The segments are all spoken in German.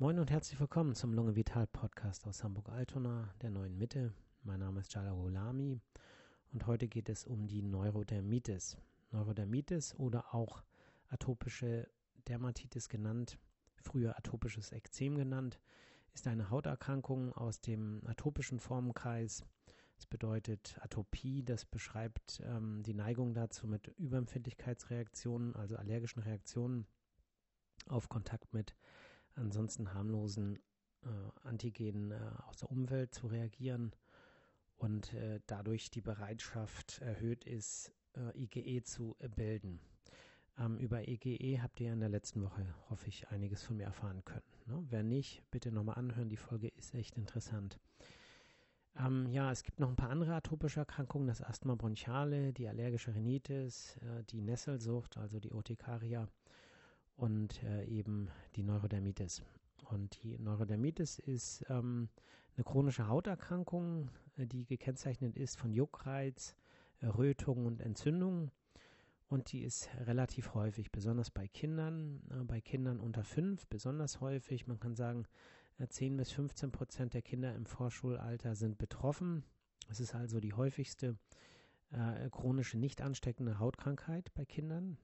Moin und herzlich willkommen zum Lunge Vital Podcast aus Hamburg-Altona, der neuen Mitte. Mein Name ist Jala Gulami und heute geht es um die Neurodermitis. Neurodermitis oder auch atopische Dermatitis genannt, früher atopisches Ekzem genannt, ist eine Hauterkrankung aus dem atopischen Formenkreis. Das bedeutet Atopie, das beschreibt ähm, die Neigung dazu mit Überempfindlichkeitsreaktionen, also allergischen Reaktionen auf Kontakt mit ansonsten harmlosen äh, Antigenen äh, aus der Umwelt zu reagieren und äh, dadurch die Bereitschaft erhöht ist, äh, IgE zu bilden. Ähm, über IgE habt ihr in der letzten Woche, hoffe ich, einiges von mir erfahren können. Ne? Wer nicht, bitte nochmal anhören, die Folge ist echt interessant. Ähm, ja, es gibt noch ein paar andere atopische Erkrankungen, das Asthma bronchiale, die allergische Rhinitis, äh, die Nesselsucht, also die Urtikaria und äh, eben die Neurodermitis. Und die Neurodermitis ist ähm, eine chronische Hauterkrankung, äh, die gekennzeichnet ist von Juckreiz, Rötung und Entzündung. Und die ist relativ häufig, besonders bei Kindern, äh, bei Kindern unter fünf besonders häufig. Man kann sagen, äh, 10 bis 15 Prozent der Kinder im Vorschulalter sind betroffen. Es ist also die häufigste äh, chronische nicht ansteckende Hautkrankheit bei Kindern.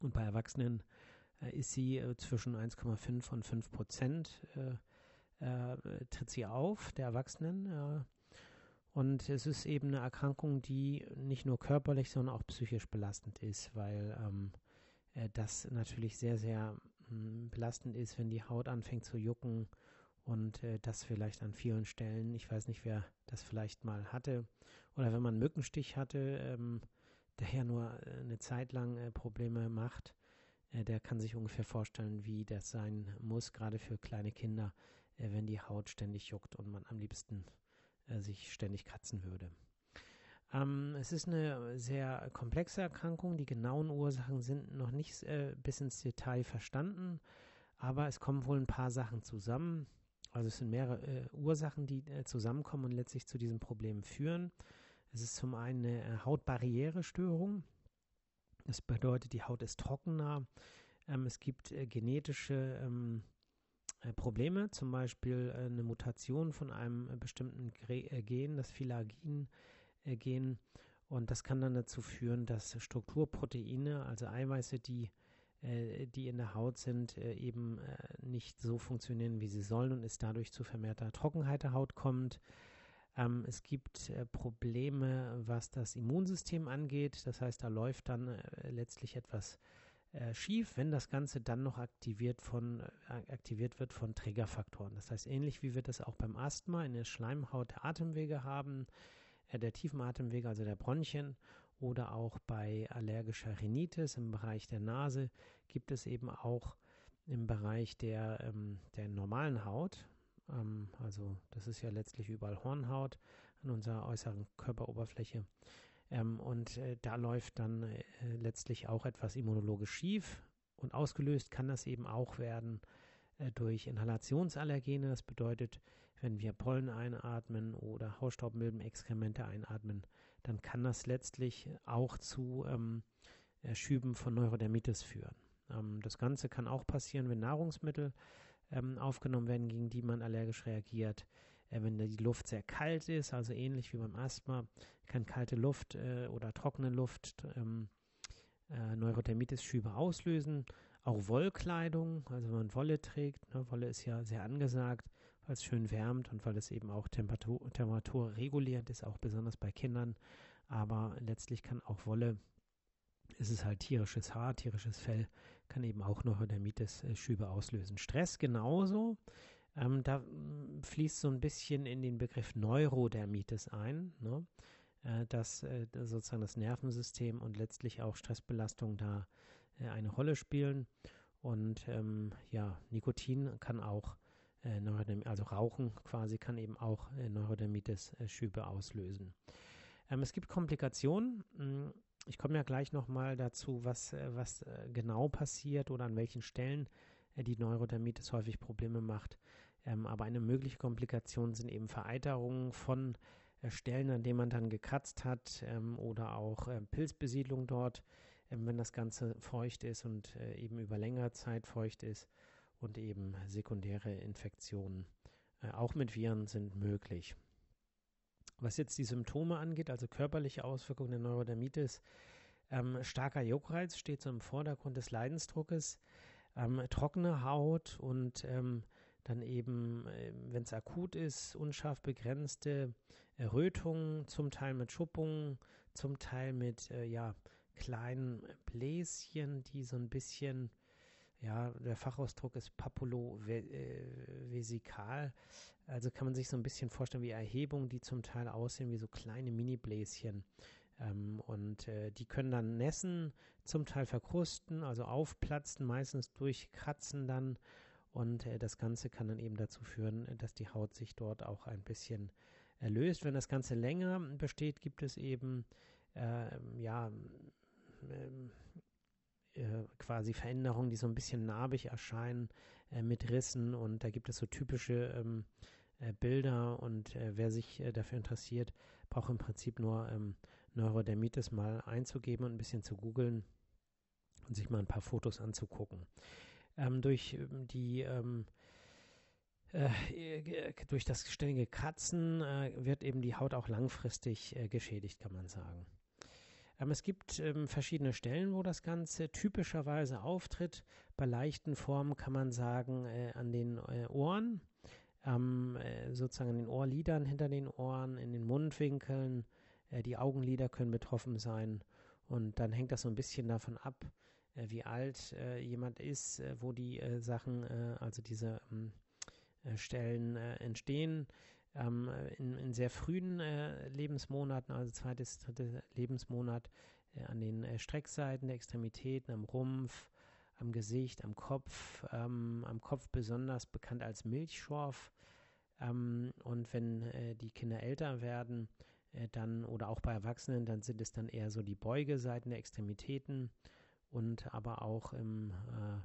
Und bei Erwachsenen äh, ist sie äh, zwischen 1,5 und 5 Prozent äh, äh, tritt sie auf, der Erwachsenen. und es ist eben eine Erkrankung, die nicht nur körperlich, sondern auch psychisch belastend ist, weil ähm, das natürlich sehr, sehr hm, belastend ist, wenn die Haut anfängt zu jucken und äh, das vielleicht an vielen Stellen. Ich weiß nicht, wer das vielleicht mal hatte. Oder wenn man einen Mückenstich hatte, ähm, der ja nur äh, eine Zeit lang äh, Probleme macht, äh, der kann sich ungefähr vorstellen, wie das sein muss, gerade für kleine Kinder, wenn die Haut ständig juckt und man am liebsten sich ständig kratzen würde. Ähm, es ist eine sehr komplexe Erkrankung. Die genauen Ursachen sind noch nicht bis ins Detail verstanden, aber es kommen wohl ein paar Sachen zusammen. Also es sind mehrere Ursachen, die zusammenkommen und letztlich zu diesem Problem führen. Es ist zum einen eine äh, Hautbarrierestörung. Das bedeutet, die Haut ist trockener. Ähm, es gibt äh, genetische ähm, äh, Probleme, zum Beispiel äh, eine Mutation von einem bestimmten Gen, das Filagin-Gen. Und das kann dann dazu führen, dass Strukturproteine, also Eiweiße, die die in der Haut sind, eben nicht so funktionieren, wie sie sollen und es dadurch zu vermehrter Trockenheit der Haut kommt. Ähm, es gibt äh, Probleme, was das Immunsystem angeht. Das heißt, da läuft dann äh, letztlich etwas äh, schief, wenn das Ganze dann noch aktiviert, von, äh, aktiviert wird von Trägerfaktoren. Das heißt, ähnlich wie wir das auch beim Asthma in der Schleimhaut der Atemwege haben, äh, der tiefen Atemwege, also der Bronchien, oder auch bei allergischer Rhinitis im Bereich der Nase, gibt es eben auch im Bereich der, ähm, der normalen Haut, ähm, also das ist ja letztlich überall Hornhaut an unserer äußeren Körperoberfläche. Ähm, und äh, da läuft dann äh, letztlich auch etwas immunologisch schief. Und ausgelöst kann das eben auch werden äh, durch Inhalationsallergene. Das bedeutet, wenn wir Pollen einatmen oder Hausstaubmilbenexkremente einatmen, dann kann das letztlich auch zu ähm, äh, Schüben von Neurodermitis führen. Ähm, das Ganze kann auch passieren, wenn Nahrungsmittel ähm, aufgenommen werden, gegen die man allergisch reagiert. Äh, wenn die Luft sehr kalt ist, also ähnlich wie beim Asthma, kann kalte Luft äh, oder trockene Luft ähm, äh, Neurodermitis-Schübe auslösen. Auch Wollkleidung, also wenn man Wolle trägt, ne, Wolle ist ja sehr angesagt, weil es schön wärmt und weil es eben auch Temperatur, Temperatur regulierend ist, auch besonders bei Kindern. Aber letztlich kann auch Wolle ist es halt tierisches Haar, tierisches Fell, kann eben auch Neurodermitis-Schübe auslösen. Stress genauso. Ähm, da mm, fließt so ein bisschen in den Begriff Neurodermitis ein, ne? äh, dass äh, sozusagen das Nervensystem und letztlich auch Stressbelastung da äh, eine Rolle spielen. Und ähm, ja, Nikotin kann auch, äh, also Rauchen quasi, kann eben auch äh, Neurodermitis-Schübe auslösen. Ähm, es gibt Komplikationen mm, ich komme ja gleich nochmal dazu, was, äh, was äh, genau passiert oder an welchen Stellen äh, die Neurodermitis häufig Probleme macht. Ähm, aber eine mögliche Komplikation sind eben Vereiterungen von Stellen, an denen man dann gekratzt hat ähm, oder auch Pilzbesiedlung dort, ähm, wenn das Ganze feucht ist und eben über längere Zeit feucht ist. und eben sekundäre Infektionen, auch mit Viren, sind möglich. Was jetzt die Symptome angeht, also körperliche Auswirkungen der Neurodermitis, ähm, starker Juckreiz steht so im Vordergrund des Leidensdruckes, ähm, trockene Haut und ähm, dann eben, äh, wenn es akut ist, unscharf begrenzte Errötungen, zum Teil mit Schuppungen, zum Teil mit äh, ja, kleinen Bläschen, die so ein bisschen, ja, der Fachausdruck ist papulovesikal. Also kann man sich so ein bisschen vorstellen wie Erhebungen, die zum Teil aussehen wie so kleine Mini-Bläschen. Ähm, und äh, die können dann nässen, zum Teil verkrusten, also aufplatzen, meistens durchkratzen dann. Und äh, das Ganze kann dann eben dazu führen, dass die Haut sich dort auch ein bisschen erlöst. Wenn das Ganze länger besteht, gibt es eben äh, ja ähm, äh, quasi Veränderungen, die so ein bisschen narbig erscheinen äh, mit Rissen und da gibt es so typische ähm, äh, Bilder und äh, wer sich äh, dafür interessiert, braucht im Prinzip nur ähm, Neurodermitis mal einzugeben und ein bisschen zu googeln und sich mal ein paar Fotos anzugucken. Ähm, durch ähm, die ähm, äh, durch das ständige Kratzen äh, wird eben die Haut auch langfristig äh, geschädigt, kann man sagen. Ähm, es gibt ähm, verschiedene Stellen, wo das Ganze typischerweise auftritt. Bei leichten Formen kann man sagen äh, an den äh, Ohren, ähm, sozusagen an den Ohrlidern hinter den Ohren, in den Mundwinkeln, äh, die Augenlider können betroffen sein. Und dann hängt das so ein bisschen davon ab, äh, wie alt äh, jemand ist, äh, wo die äh, Sachen, äh, also diese ähm, Stellen entstehen. Ähm, in, in, sehr frühen Lebensmonaten, also zweites, drittes Lebensmonat, an den Streckseiten der Extremitäten, am Rumpf, am Gesicht, am Kopf, ähm, am Kopf besonders bekannt als Milchschorf. Ähm, und wenn äh, die Kinder älter werden, äh, dann oder auch bei Erwachsenen, dann sind es dann eher so die Beugeseiten der Extremitäten und aber auch im äh,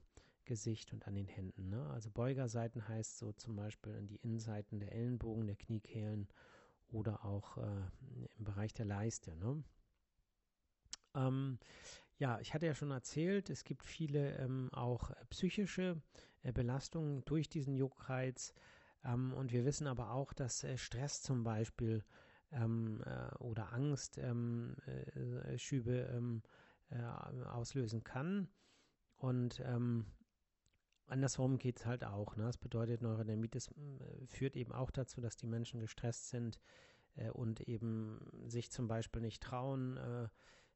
Gesicht und an den Händen. Ne? Also Beugerseiten heißt so zum Beispiel an die Innenseiten der Ellenbogen, der Kniekehlen oder auch äh, im Bereich der Leiste. Ne? Ähm, ja, ich hatte ja schon erzählt, es gibt viele ähm, auch psychische äh, Belastungen durch diesen Juckreiz. Ähm, und wir wissen aber auch, dass äh, Stress zum Beispiel ähm, äh, oder Angstschübe ähm, äh, ähm, äh, auslösen kann. Und ähm, andersrum geht es halt auch. Ne? Das bedeutet, Neurodermitis äh, führt eben auch dazu, dass die Menschen gestresst sind äh, und eben sich zum Beispiel nicht trauen,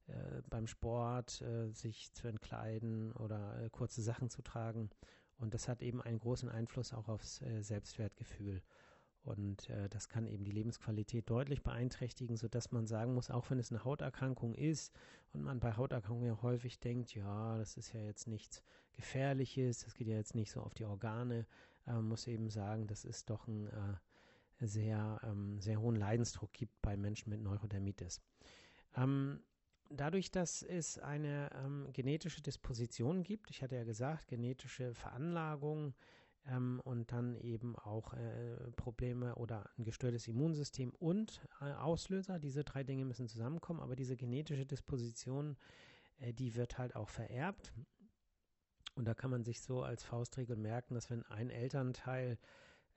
äh, beim Sport sich zu entkleiden oder kurze Sachen zu tragen. Und das hat eben einen großen Einfluss auch aufs Selbstwertgefühl. Und äh, das kann eben die Lebensqualität deutlich beeinträchtigen, sodass man sagen muss, auch wenn es eine Hauterkrankung ist und man bei Hauterkrankungen ja häufig denkt, ja, das ist ja jetzt nichts Gefährliches, das geht ja jetzt nicht so auf die Organe, äh, muss eben sagen, das ist doch ein äh, sehr, ähm, sehr hohen Leidensdruck gibt bei Menschen mit Neurodermitis. Ähm, dadurch, dass es eine ähm, genetische Disposition gibt, ich hatte ja gesagt, genetische Veranlagung, ähm, und dann eben auch äh, Probleme oder ein gestörtes Immunsystem und äh, Auslöser. Diese drei Dinge müssen zusammenkommen, aber diese genetische Disposition, äh, die wird halt auch vererbt. Und da kann man sich so als Faustregel merken, dass wenn ein Elternteil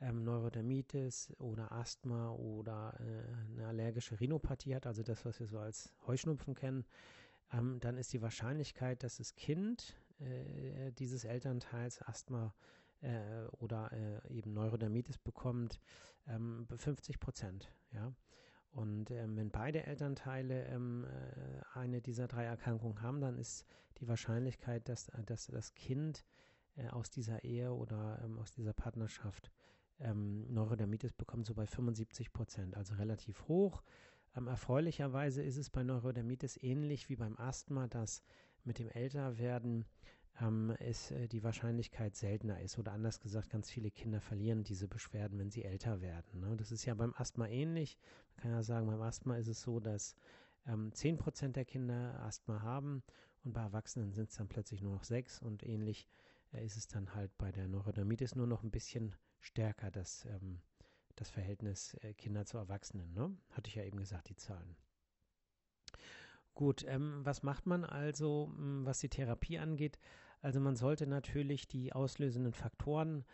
ähm, Neurodermitis oder Asthma oder äh, eine allergische Rhinopathie hat, also das, was wir so als Heuschnupfen kennen, ähm, dann ist die Wahrscheinlichkeit, dass das Kind äh, dieses Elternteils Asthma äh, oder äh, eben Neurodermitis bekommt, ähm, 50 Prozent. Ja? Und ähm, wenn beide Elternteile ähm, äh, eine dieser drei Erkrankungen haben, dann ist die Wahrscheinlichkeit, dass, äh, dass das Kind äh, aus dieser Ehe oder ähm, aus dieser Partnerschaft ähm, Neurodermitis bekommt, so bei 75 Prozent, also relativ hoch. Ähm, erfreulicherweise ist es bei Neurodermitis ähnlich wie beim Asthma, dass mit dem Älterwerden ähm, ist äh, die Wahrscheinlichkeit seltener ist. Oder anders gesagt, ganz viele Kinder verlieren diese Beschwerden, wenn sie älter werden. Ne? Das ist ja beim Asthma ähnlich. Man kann ja sagen, beim Asthma ist es so, dass ähm, 10% der Kinder Asthma haben und bei Erwachsenen sind es dann plötzlich nur noch 6 und ähnlich äh, ist es dann halt bei der Neurodermitis nur noch ein bisschen stärker, das, ähm, das Verhältnis äh, Kinder zu Erwachsenen. Ne? Hatte ich ja eben gesagt, die Zahlen. Gut, ähm, was macht man also, hm, was die Therapie angeht? Also man sollte natürlich die auslösenden Faktoren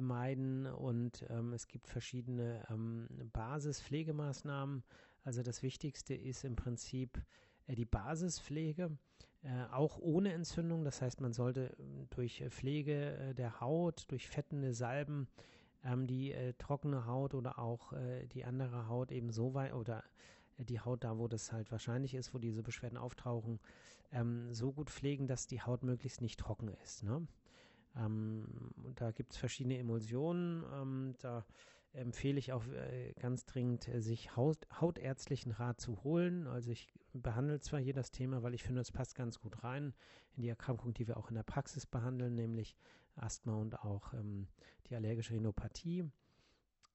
meiden und ähm, es gibt verschiedene ähm, Basispflegemaßnahmen. Also das Wichtigste ist im Prinzip äh, die Basispflege, äh, auch ohne Entzündung. Das heißt, man sollte ähm, durch Pflege äh, der Haut, durch fettende Salben ähm, die äh, trockene Haut oder auch äh, die andere Haut eben so weit oder die Haut da, wo das halt wahrscheinlich ist, wo diese Beschwerden auftauchen, ähm, so gut pflegen, dass die Haut möglichst nicht trocken ist. Ne? Ähm, da gibt es verschiedene Emulsionen. Ähm, da empfehle ich auch äh, ganz dringend, äh, sich Haut, hautärztlichen Rat zu holen. Also ich behandle zwar hier das Thema, weil ich finde, es passt ganz gut rein in die Erkrankung, die wir auch in der Praxis behandeln, nämlich Asthma und auch ähm, die allergische Rhinopathie.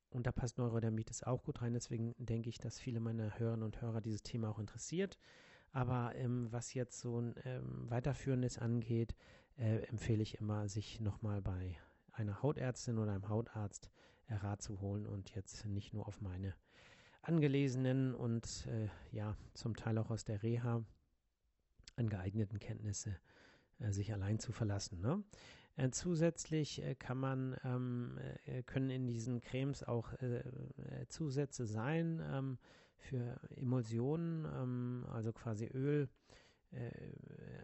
Und da passt Neurodermitis auch gut rein. Deswegen denke ich, dass viele meiner Hörerinnen und Hörer dieses Thema auch interessiert. Aber ähm, was jetzt so ein ähm, weiterführendes angeht, äh, empfehle ich immer, sich nochmal bei einer Hautärztin oder einem Hautarzt äh, Rat zu holen und jetzt nicht nur auf meine angelesenen und äh, ja zum Teil auch aus der Reha angeeigneten Kenntnisse äh, sich allein zu verlassen. Ne? Äh, zusätzlich äh, kann man, ähm, äh, können in diesen Cremes auch Zusätze sein ähm, für Emulsionen, ähm, also quasi Öl.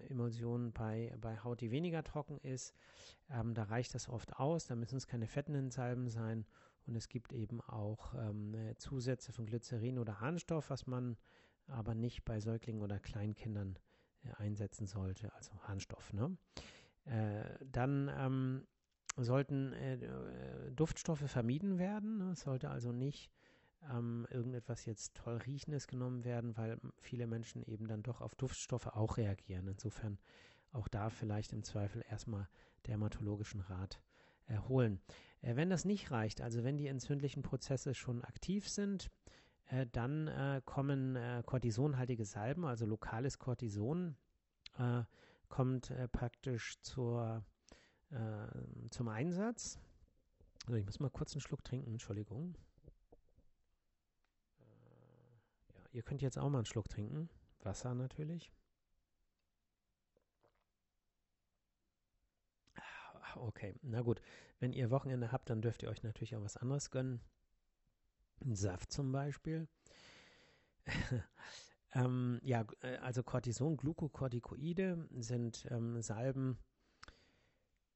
Emulsionen bei, bei Haut, die weniger trocken ist. Ähm, da reicht das oft aus, da müssen es keine fettenden Salben sein. Und es gibt eben auch ähm, Zusätze von Glycerin oder Harnstoff, was man aber nicht bei Säuglingen oder Kleinkindern äh, einsetzen sollte, also Harnstoff. Ne? Äh, dann ähm, sollten äh, äh, Duftstoffe vermieden werden. Ne? Es sollte also nicht ähm, irgendetwas jetzt toll riechendes genommen werden, weil viele Menschen eben dann doch auf Duftstoffe auch reagieren. Insofern auch da vielleicht im Zweifel erstmal dermatologischen Rat erholen. Äh, wenn das nicht reicht, also wenn die entzündlichen Prozesse schon aktiv sind, äh, dann äh, kommen kortisonhaltige Salben, also lokales Cortison, kommt äh, praktisch zur, äh, zum Einsatz. Also ich muss mal kurz einen Schluck trinken, Entschuldigung. Äh, ja, ihr könnt jetzt auch mal einen Schluck trinken. Wasser natürlich. Ah, okay, na gut. Wenn ihr Wochenende habt, dann dürft ihr euch natürlich auch was anderes gönnen. Ein Saft zum Beispiel. Ähm, ja, äh, also Cortison, Glucocorticoide sind ähm, Salben,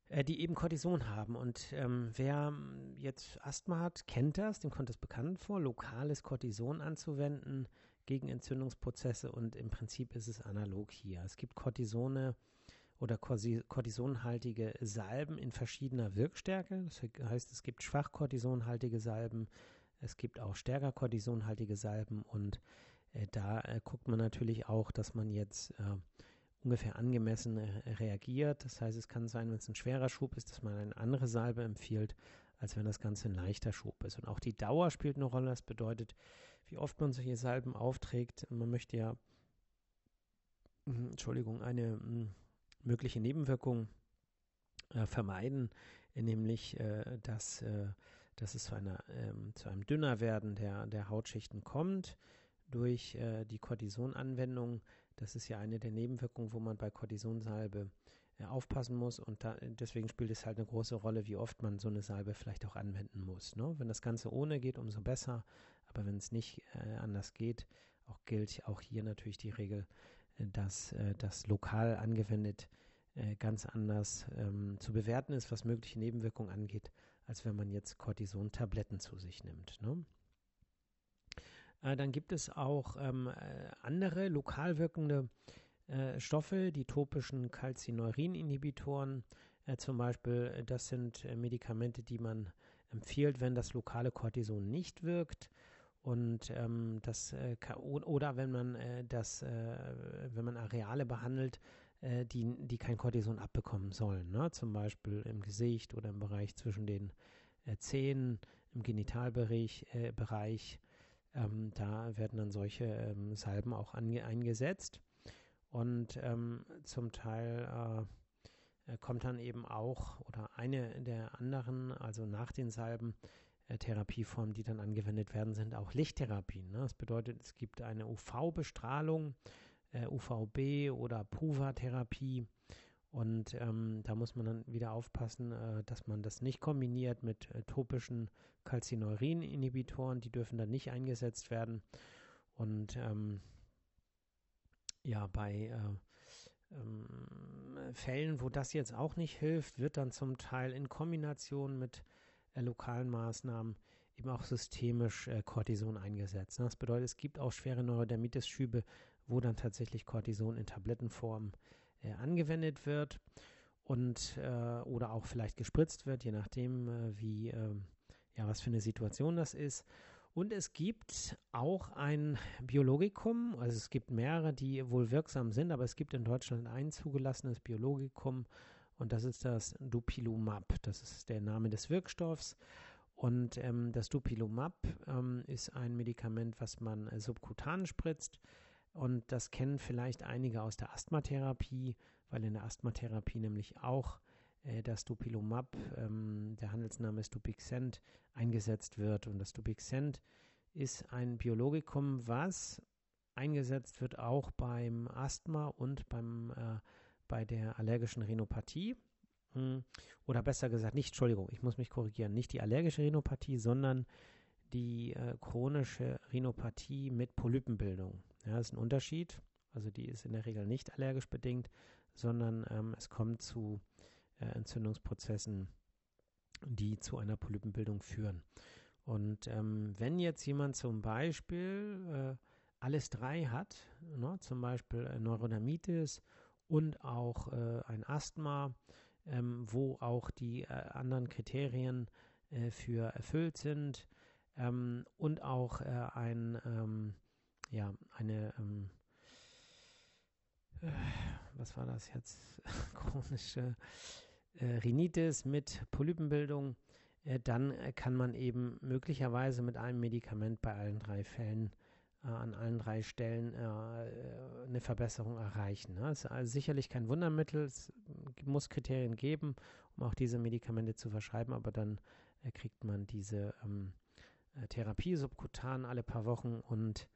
äh, die eben Cortison haben. Und ähm, wer jetzt Asthma hat, kennt das, dem kommt es bekannt vor, lokales Cortison anzuwenden gegen Entzündungsprozesse und im Prinzip ist es analog hier. Es gibt Cortisone oder Cortisonhaltige Salben in verschiedener Wirkstärke. Das heißt, es gibt schwach Cortisonhaltige Salben, es gibt auch stärker Cortisonhaltige Salben und da äh, guckt man natürlich auch, dass man jetzt äh, ungefähr angemessen reagiert. Das heißt, es kann sein, wenn es ein schwerer Schub ist, dass man eine andere Salbe empfiehlt, als wenn das Ganze ein leichter Schub ist. Und auch die Dauer spielt eine Rolle. Das bedeutet, wie oft man solche Salben aufträgt. Man möchte ja, hm, Entschuldigung, eine hm, mögliche Nebenwirkung äh, vermeiden, nämlich äh, dass, äh, dass es zu, einer, ähm, zu einem Dünnerwerden der, der Hautschichten kommt durch äh, die Cortisonanwendung. Das ist ja eine der Nebenwirkungen, wo man bei Cortisonsalbe äh, aufpassen muss und da, deswegen spielt es halt eine große Rolle, wie oft man so eine Salbe vielleicht auch anwenden muss. Ne? Wenn das Ganze ohne geht, umso besser, aber wenn es nicht äh, anders geht, auch gilt auch hier natürlich die Regel, äh, dass äh, das lokal angewendet äh, ganz anders ähm, zu bewerten ist, was mögliche Nebenwirkungen angeht, als wenn man jetzt Cortison-Tabletten zu sich nimmt. Ne? Äh, dann gibt es auch ähm, äh, andere lokal wirkende äh, Stoffe, die topischen Calcineurin-Inhibitoren äh, zum Beispiel. Das sind äh, Medikamente, die man empfiehlt, wenn das lokale Cortison nicht wirkt. Und ähm, das oder wenn man das, wenn man Areale behandelt, die, die kein Cortison abbekommen sollen, ne? zum Beispiel im Gesicht oder im Bereich zwischen den Zähnen, im Genitalbereich, Bereich, ähm, da werden dann solche ähm, Salben auch eingesetzt. Und ähm, zum Teil äh, äh, kommt dann eben auch, oder eine der anderen, also nach den Salben, äh, Therapieformen, die dann angewendet werden, sind auch Lichttherapien. Ne? Das bedeutet, es gibt eine UV-Bestrahlung, äh, UVB oder PUVA-Therapie. Und ähm, da muss man dann wieder aufpassen, äh, dass man das nicht kombiniert mit äh, topischen Calcineurin-Inhibitoren. Die dürfen dann nicht eingesetzt werden. Und ähm, ja, bei äh, ähm, Fällen, wo das jetzt auch nicht hilft, wird dann zum Teil in Kombination mit äh, lokalen Maßnahmen eben auch systemisch äh, Cortison eingesetzt. Das bedeutet, es gibt auch schwere Neurodermitis-Schübe, wo dann tatsächlich Cortison in Tablettenform äh, angewendet wird und äh, oder auch vielleicht gespritzt wird, je nachdem, äh, wie ähm, ja was für eine Situation das ist. Und es gibt auch ein Biologikum, also es gibt mehrere, die wohl wirksam sind, aber es gibt in Deutschland ein zugelassenes Biologikum und das ist das Dupilumab. Das ist der Name des Wirkstoffs. Und ähm, das Dupilumab ähm, ist ein Medikament, was man äh, subkutan spritzt. Und das kennen vielleicht einige aus der Asthmatherapie, weil in der Asthmatherapie nämlich auch äh, das Dupilumab, ähm, der Handelsname ist Dupixent, eingesetzt wird. Und das Dupixent ist ein Biologikum, was eingesetzt wird auch beim Asthma und beim, äh, bei der allergischen Rhinopathie. Hm, oder besser gesagt, nicht, Entschuldigung, ich muss mich korrigieren, nicht die allergische Rhinopathie, sondern die äh, chronische Rhinopathie mit Polypenbildung. Ja, das ist ein Unterschied. Also die ist in der Regel nicht allergisch bedingt, sondern ähm, es kommt zu äh, Entzündungsprozessen, die zu einer Polypenbildung führen. Und ähm, wenn jetzt jemand zum Beispiel äh, alles drei hat, ne, zum Beispiel äh, Neurodermitis und auch äh, ein Asthma, ähm, wo auch die äh, anderen Kriterien äh, für erfüllt sind ähm, und auch ein ähm, ja, eine, ähm, äh, was war das jetzt, chronische äh, Rhinitis mit Polypenbildung, äh, dann äh, kann man eben möglicherweise mit einem Medikament bei allen drei Fällen äh, an allen drei Stellen äh, eine Verbesserung erreichen. Ne? Es ist also sicherlich kein Wundermittel, es muss Kriterien geben, um auch diese Medikamente zu verschreiben, aber dann kriegt man diese ähm, Therapie subkutan alle paar Wochen und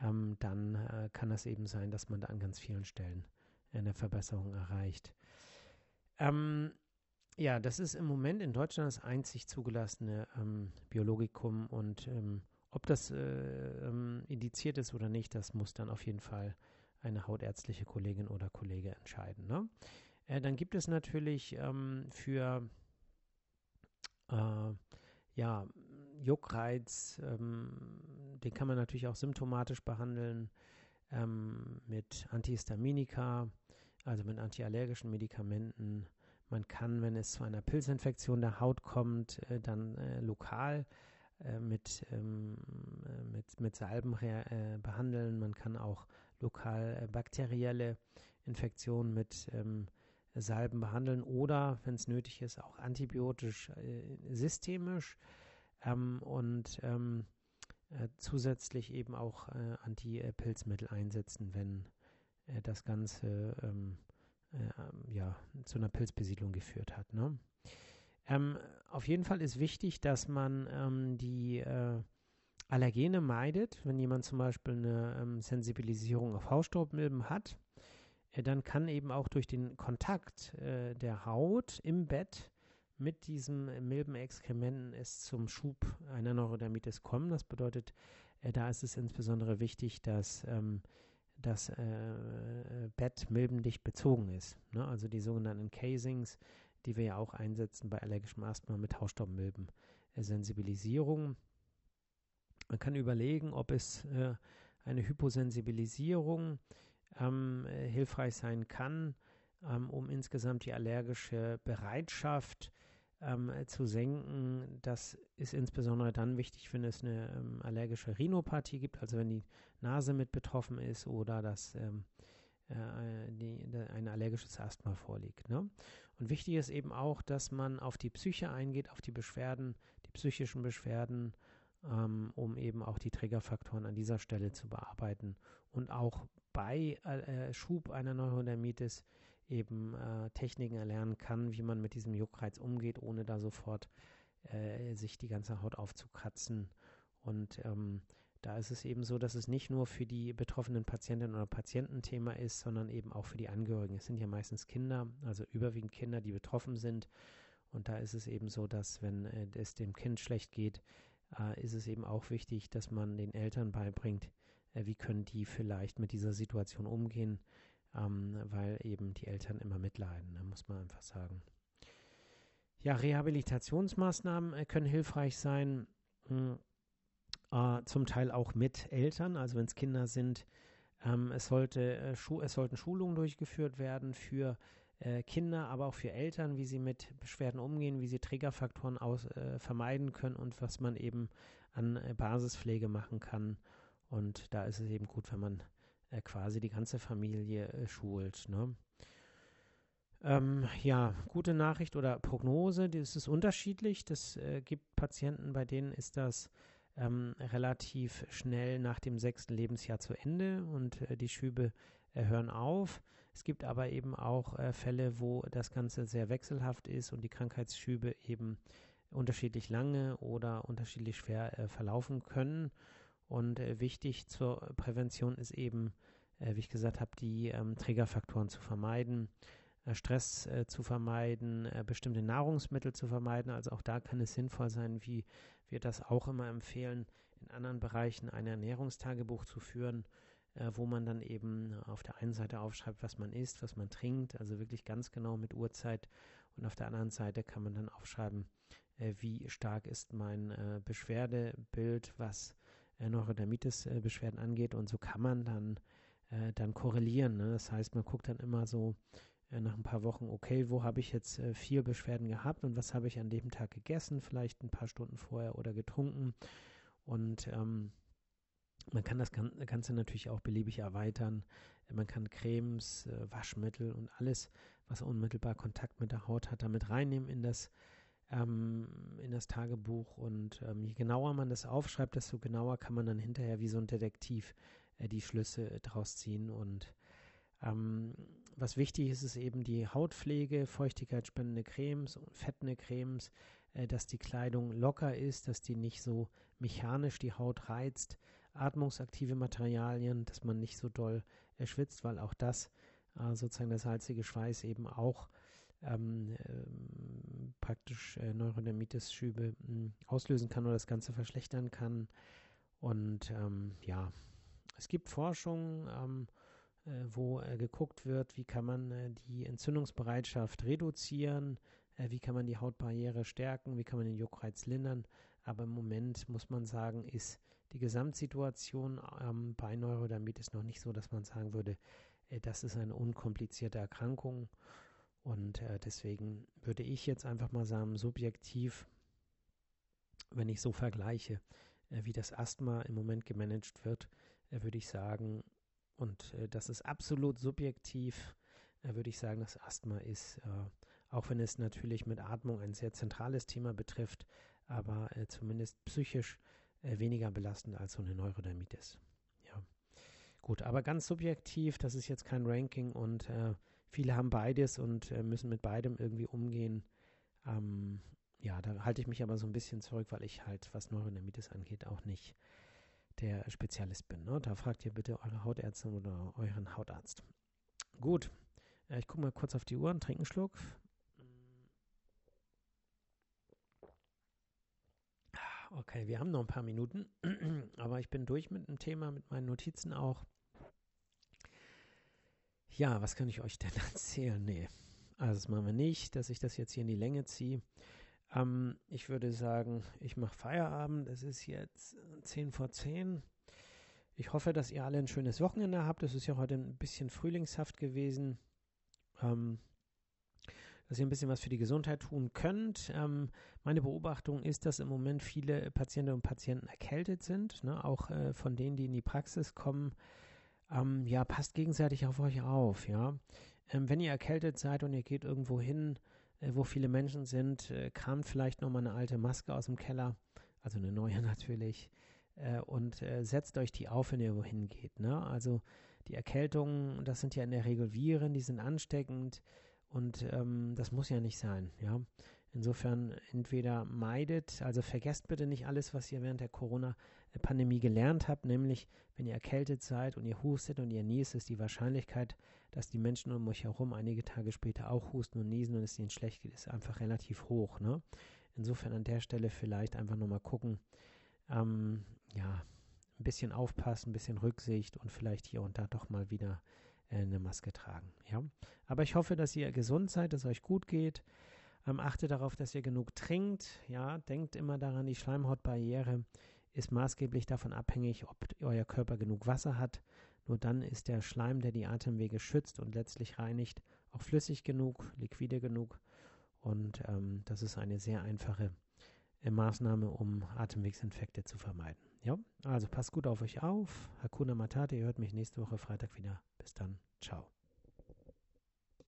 ähm, dann äh, kann es eben sein, dass man da an ganz vielen Stellen eine Verbesserung erreicht. Ähm, ja, das ist im Moment in Deutschland das einzig zugelassene ähm, Biologikum und ähm, ob das äh, ähm, indiziert ist oder nicht, das muss dann auf jeden Fall eine hautärztliche Kollegin oder Kollege entscheiden. Ne? Äh, dann gibt es natürlich ähm, für äh, ja, Juckreiz, ähm, den kann man natürlich auch symptomatisch behandeln ähm, mit Antihistaminika, also mit antiallergischen Medikamenten. Man kann, wenn es zu einer Pilzinfektion der Haut kommt, äh, dann äh, lokal äh, mit, ähm, äh, mit, mit Salben äh, behandeln. Man kann auch lokal äh, bakterielle Infektionen mit ähm, Salben behandeln oder, wenn es nötig ist, auch antibiotisch systemisch ähm, und ähm, äh, zusätzlich eben auch äh, Anti-Pilzmittel einsetzen, wenn äh, das Ganze ähm, äh, ja, zu einer Pilzbesiedlung geführt hat. Ne? Ähm, auf jeden Fall ist wichtig, dass man ähm, die äh, Allergene meidet. Wenn jemand zum Beispiel eine ähm, Sensibilisierung auf Hausstaubmilben hat, äh, dann kann eben auch durch den Kontakt der Haut im Bett mit diesem Milbenexkrementen es zum Schub einer Neurodermitis kommen. Das bedeutet, äh, da ist es insbesondere wichtig, dass ähm, das äh, Bett milbendicht bezogen ist. Ne? Also die sogenannten Casings, die wir ja auch einsetzen bei allergischem Asthma mit Hausstaubmilben. Äh, Sensibilisierung. Man kann überlegen, ob es äh, eine Hyposensibilisierung ähm, äh, hilfreich sein kann, ähm, um insgesamt die allergische Bereitschaft ähm, zu senken. Das ist insbesondere dann wichtig, wenn es eine ähm, allergische Rhinopathie gibt, also wenn die Nase mit betroffen ist oder dass ähm, äh, die, de, ein allergisches Asthma vorliegt. Ne? Und wichtig ist eben auch, dass man auf die Psyche eingeht, auf die Beschwerden, die psychischen Beschwerden, ähm, um eben auch die Triggerfaktoren an dieser Stelle zu bearbeiten und auch bei äh, Schub einer Neurodermitis eben äh, Techniken erlernen kann, wie man mit diesem Juckreiz umgeht, ohne da sofort äh, sich die ganze Haut aufzukratzen. Und ähm, da ist es eben so, dass es nicht nur für die betroffenen Patientinnen oder Patienten Thema ist, sondern eben auch für die Angehörigen. Es sind ja meistens Kinder, also überwiegend Kinder, die betroffen sind. Und da ist es eben so, dass wenn äh, es dem Kind schlecht geht, äh, ist es eben auch wichtig, dass man den Eltern beibringt, äh, wie können die vielleicht mit dieser Situation umgehen, ähm, weil eben die Eltern immer mitleiden, ne, muss man einfach sagen. Ja, Rehabilitationsmaßnahmen äh, können hilfreich sein, mh, hm, äh, zum Teil auch mit Eltern, also wenn es Kinder sind. Ähm, es, sollte, äh, es sollten Schulungen durchgeführt werden für äh, Kinder, aber auch für Eltern, wie sie mit Beschwerden umgehen, wie sie Triggerfaktoren aus, äh, vermeiden können und was man eben an äh, Basispflege machen kann. Und da ist es eben gut, wenn man äh, quasi die ganze Familie äh, schult. Ne? Ähm, ja, gute Nachricht oder Prognose, das ist unterschiedlich. Das äh, gibt Patienten, bei denen ist das ähm, relativ schnell nach dem sechsten Lebensjahr zu Ende und die Schübe hören auf. Es gibt aber eben auch äh, Fälle, wo das Ganze sehr wechselhaft ist und die Krankheitsschübe eben unterschiedlich lange oder unterschiedlich schwer äh, verlaufen können. Und äh, wichtig zur Prävention ist eben, äh, wie ich gesagt habe, die ähm, Trägerfaktoren zu vermeiden, äh, Stress äh, zu vermeiden, bestimmte Nahrungsmittel zu vermeiden. Also auch da kann es sinnvoll sein, wie wir das auch immer empfehlen, in anderen Bereichen ein Ernährungstagebuch zu führen äh, wo man dann eben auf der einen Seite aufschreibt, was man isst, was man trinkt, also wirklich ganz genau mit Uhrzeit. Und auf der anderen Seite kann man dann aufschreiben, äh, wie stark ist mein äh, Beschwerdebild, was äh, Neurodermitis-Beschwerden angeht. Und so kann man dann, äh, dann korrelieren. Ne? Das heißt, man guckt dann immer so äh, nach ein paar Wochen, okay, wo habe ich jetzt äh, vier Beschwerden gehabt und was habe ich an dem Tag gegessen, vielleicht ein paar Stunden vorher oder getrunken. Und ähm, man kann das Ganze natürlich auch beliebig erweitern. Man kann Cremes, äh, Waschmittel und alles, was unmittelbar Kontakt mit der Haut hat, damit reinnehmen in das, ähm, in das Tagebuch. Und ähm, je genauer man das aufschreibt, desto genauer kann man dann hinterher wie so ein Detektiv äh, die Schlüsse äh, draus ziehen. Und ähm, was wichtig ist, ist eben die Hautpflege, feuchtigkeitsspendende Cremes, fettende Cremes, äh, dass die Kleidung locker ist, dass die nicht so mechanisch die Haut reizt atmungsaktive Materialien, dass man nicht so doll erschwitzt, weil auch das äh, sozusagen der salzige Schweiß eben auch ähm, äh, praktisch äh, Neurodermitis-Schübe hm, auslösen kann oder das Ganze verschlechtern kann. Und ähm, ja, es gibt Forschung, ähm, äh, wo äh, geguckt wird, wie kann man äh, die Entzündungsbereitschaft reduzieren, wie kann man die Hautbarriere stärken, wie kann man den Juckreiz lindern. Aber im Moment muss man sagen, ist die Gesamtsituation ähm, bei Neurodermitis noch nicht so, dass man sagen würde, äh, das ist eine unkomplizierte Erkrankung. Und äh, deswegen würde ich jetzt einfach mal sagen, subjektiv, wenn ich so vergleiche, äh, wie das Asthma im Moment gemanagt wird, äh, würde ich sagen, und äh, das ist absolut subjektiv, äh, würde ich sagen, das Asthma ist, auch wenn es natürlich mit Atmung ein sehr zentrales Thema betrifft, aber zumindest psychisch äh, weniger belastend als so eine Neurodermitis. Ja. Gut, aber ganz subjektiv, das ist jetzt kein Ranking und äh, viele haben beides und äh, müssen mit beidem irgendwie umgehen. Ähm, ja, da halte ich mich aber so ein bisschen zurück, weil ich halt, was Neurodermitis angeht, auch nicht der Spezialist bin. Ne? Da fragt ihr bitte eure Hautärztin oder euren Hautarzt. Gut, äh, ich gucke mal kurz auf die Uhr und trinke einen Schluck. Okay, wir haben noch ein paar Minuten, aber ich bin durch mit dem Thema, mit meinen Notizen auch. Ja, was kann ich euch denn erzählen? Nee, also das machen wir nicht, dass ich das jetzt hier in die Länge ziehe. Ähm, ich würde sagen, ich mache Feierabend. Es ist jetzt 10 vor 10. Ich hoffe, dass ihr alle ein schönes Wochenende habt. Es ist ja heute ein bisschen frühlingshaft gewesen. Ähm, dass ihr ein bisschen was für die Gesundheit tun könnt. Ähm, meine Beobachtung ist, dass im Moment viele Patientinnen und Patienten erkältet sind, ne? auch äh, von denen, die in die Praxis kommen. Ähm, ja, passt gegenseitig auf euch auf, ja. Ähm, wenn ihr erkältet seid und ihr geht irgendwo hin, äh, wo viele Menschen sind, äh, kramt vielleicht nochmal eine alte Maske aus dem Keller, also eine neue natürlich, äh, und äh, setzt euch die auf, wenn ihr wohin geht. Ne? Also die Erkältungen, das sind ja in der Regel Viren, die sind ansteckend. Und ähm, das muss ja nicht sein, ja. Insofern entweder meidet, also vergesst bitte nicht alles, was ihr während der Corona-Pandemie gelernt habt, nämlich wenn ihr erkältet seid und ihr hustet und ihr niest, ist die Wahrscheinlichkeit, dass die Menschen um euch herum einige Tage später auch husten und niesen und es ihnen schlecht geht, ist einfach relativ hoch. Ne? Insofern an der Stelle vielleicht einfach nochmal gucken, ähm, ja, ein bisschen aufpassen, ein bisschen Rücksicht und vielleicht hier und da doch mal wieder äh, eine Maske tragen. Ja? Aber ich hoffe, dass ihr gesund seid, dass es euch gut geht. Ähm, achtet darauf, dass ihr genug trinkt. Ja, denkt immer daran, die Schleimhautbarriere ist maßgeblich davon abhängig, ob euer Körper genug Wasser hat. Nur dann ist der Schleim, der die Atemwege schützt und letztlich reinigt, auch flüssig genug, liquide genug. Und ähm, das ist eine sehr einfache äh, Maßnahme, um Atemwegsinfekte zu vermeiden. Ja, also passt gut auf euch auf. Hakuna Matata, ihr hört mich nächste Woche Freitag wieder. Bis dann. Ciao.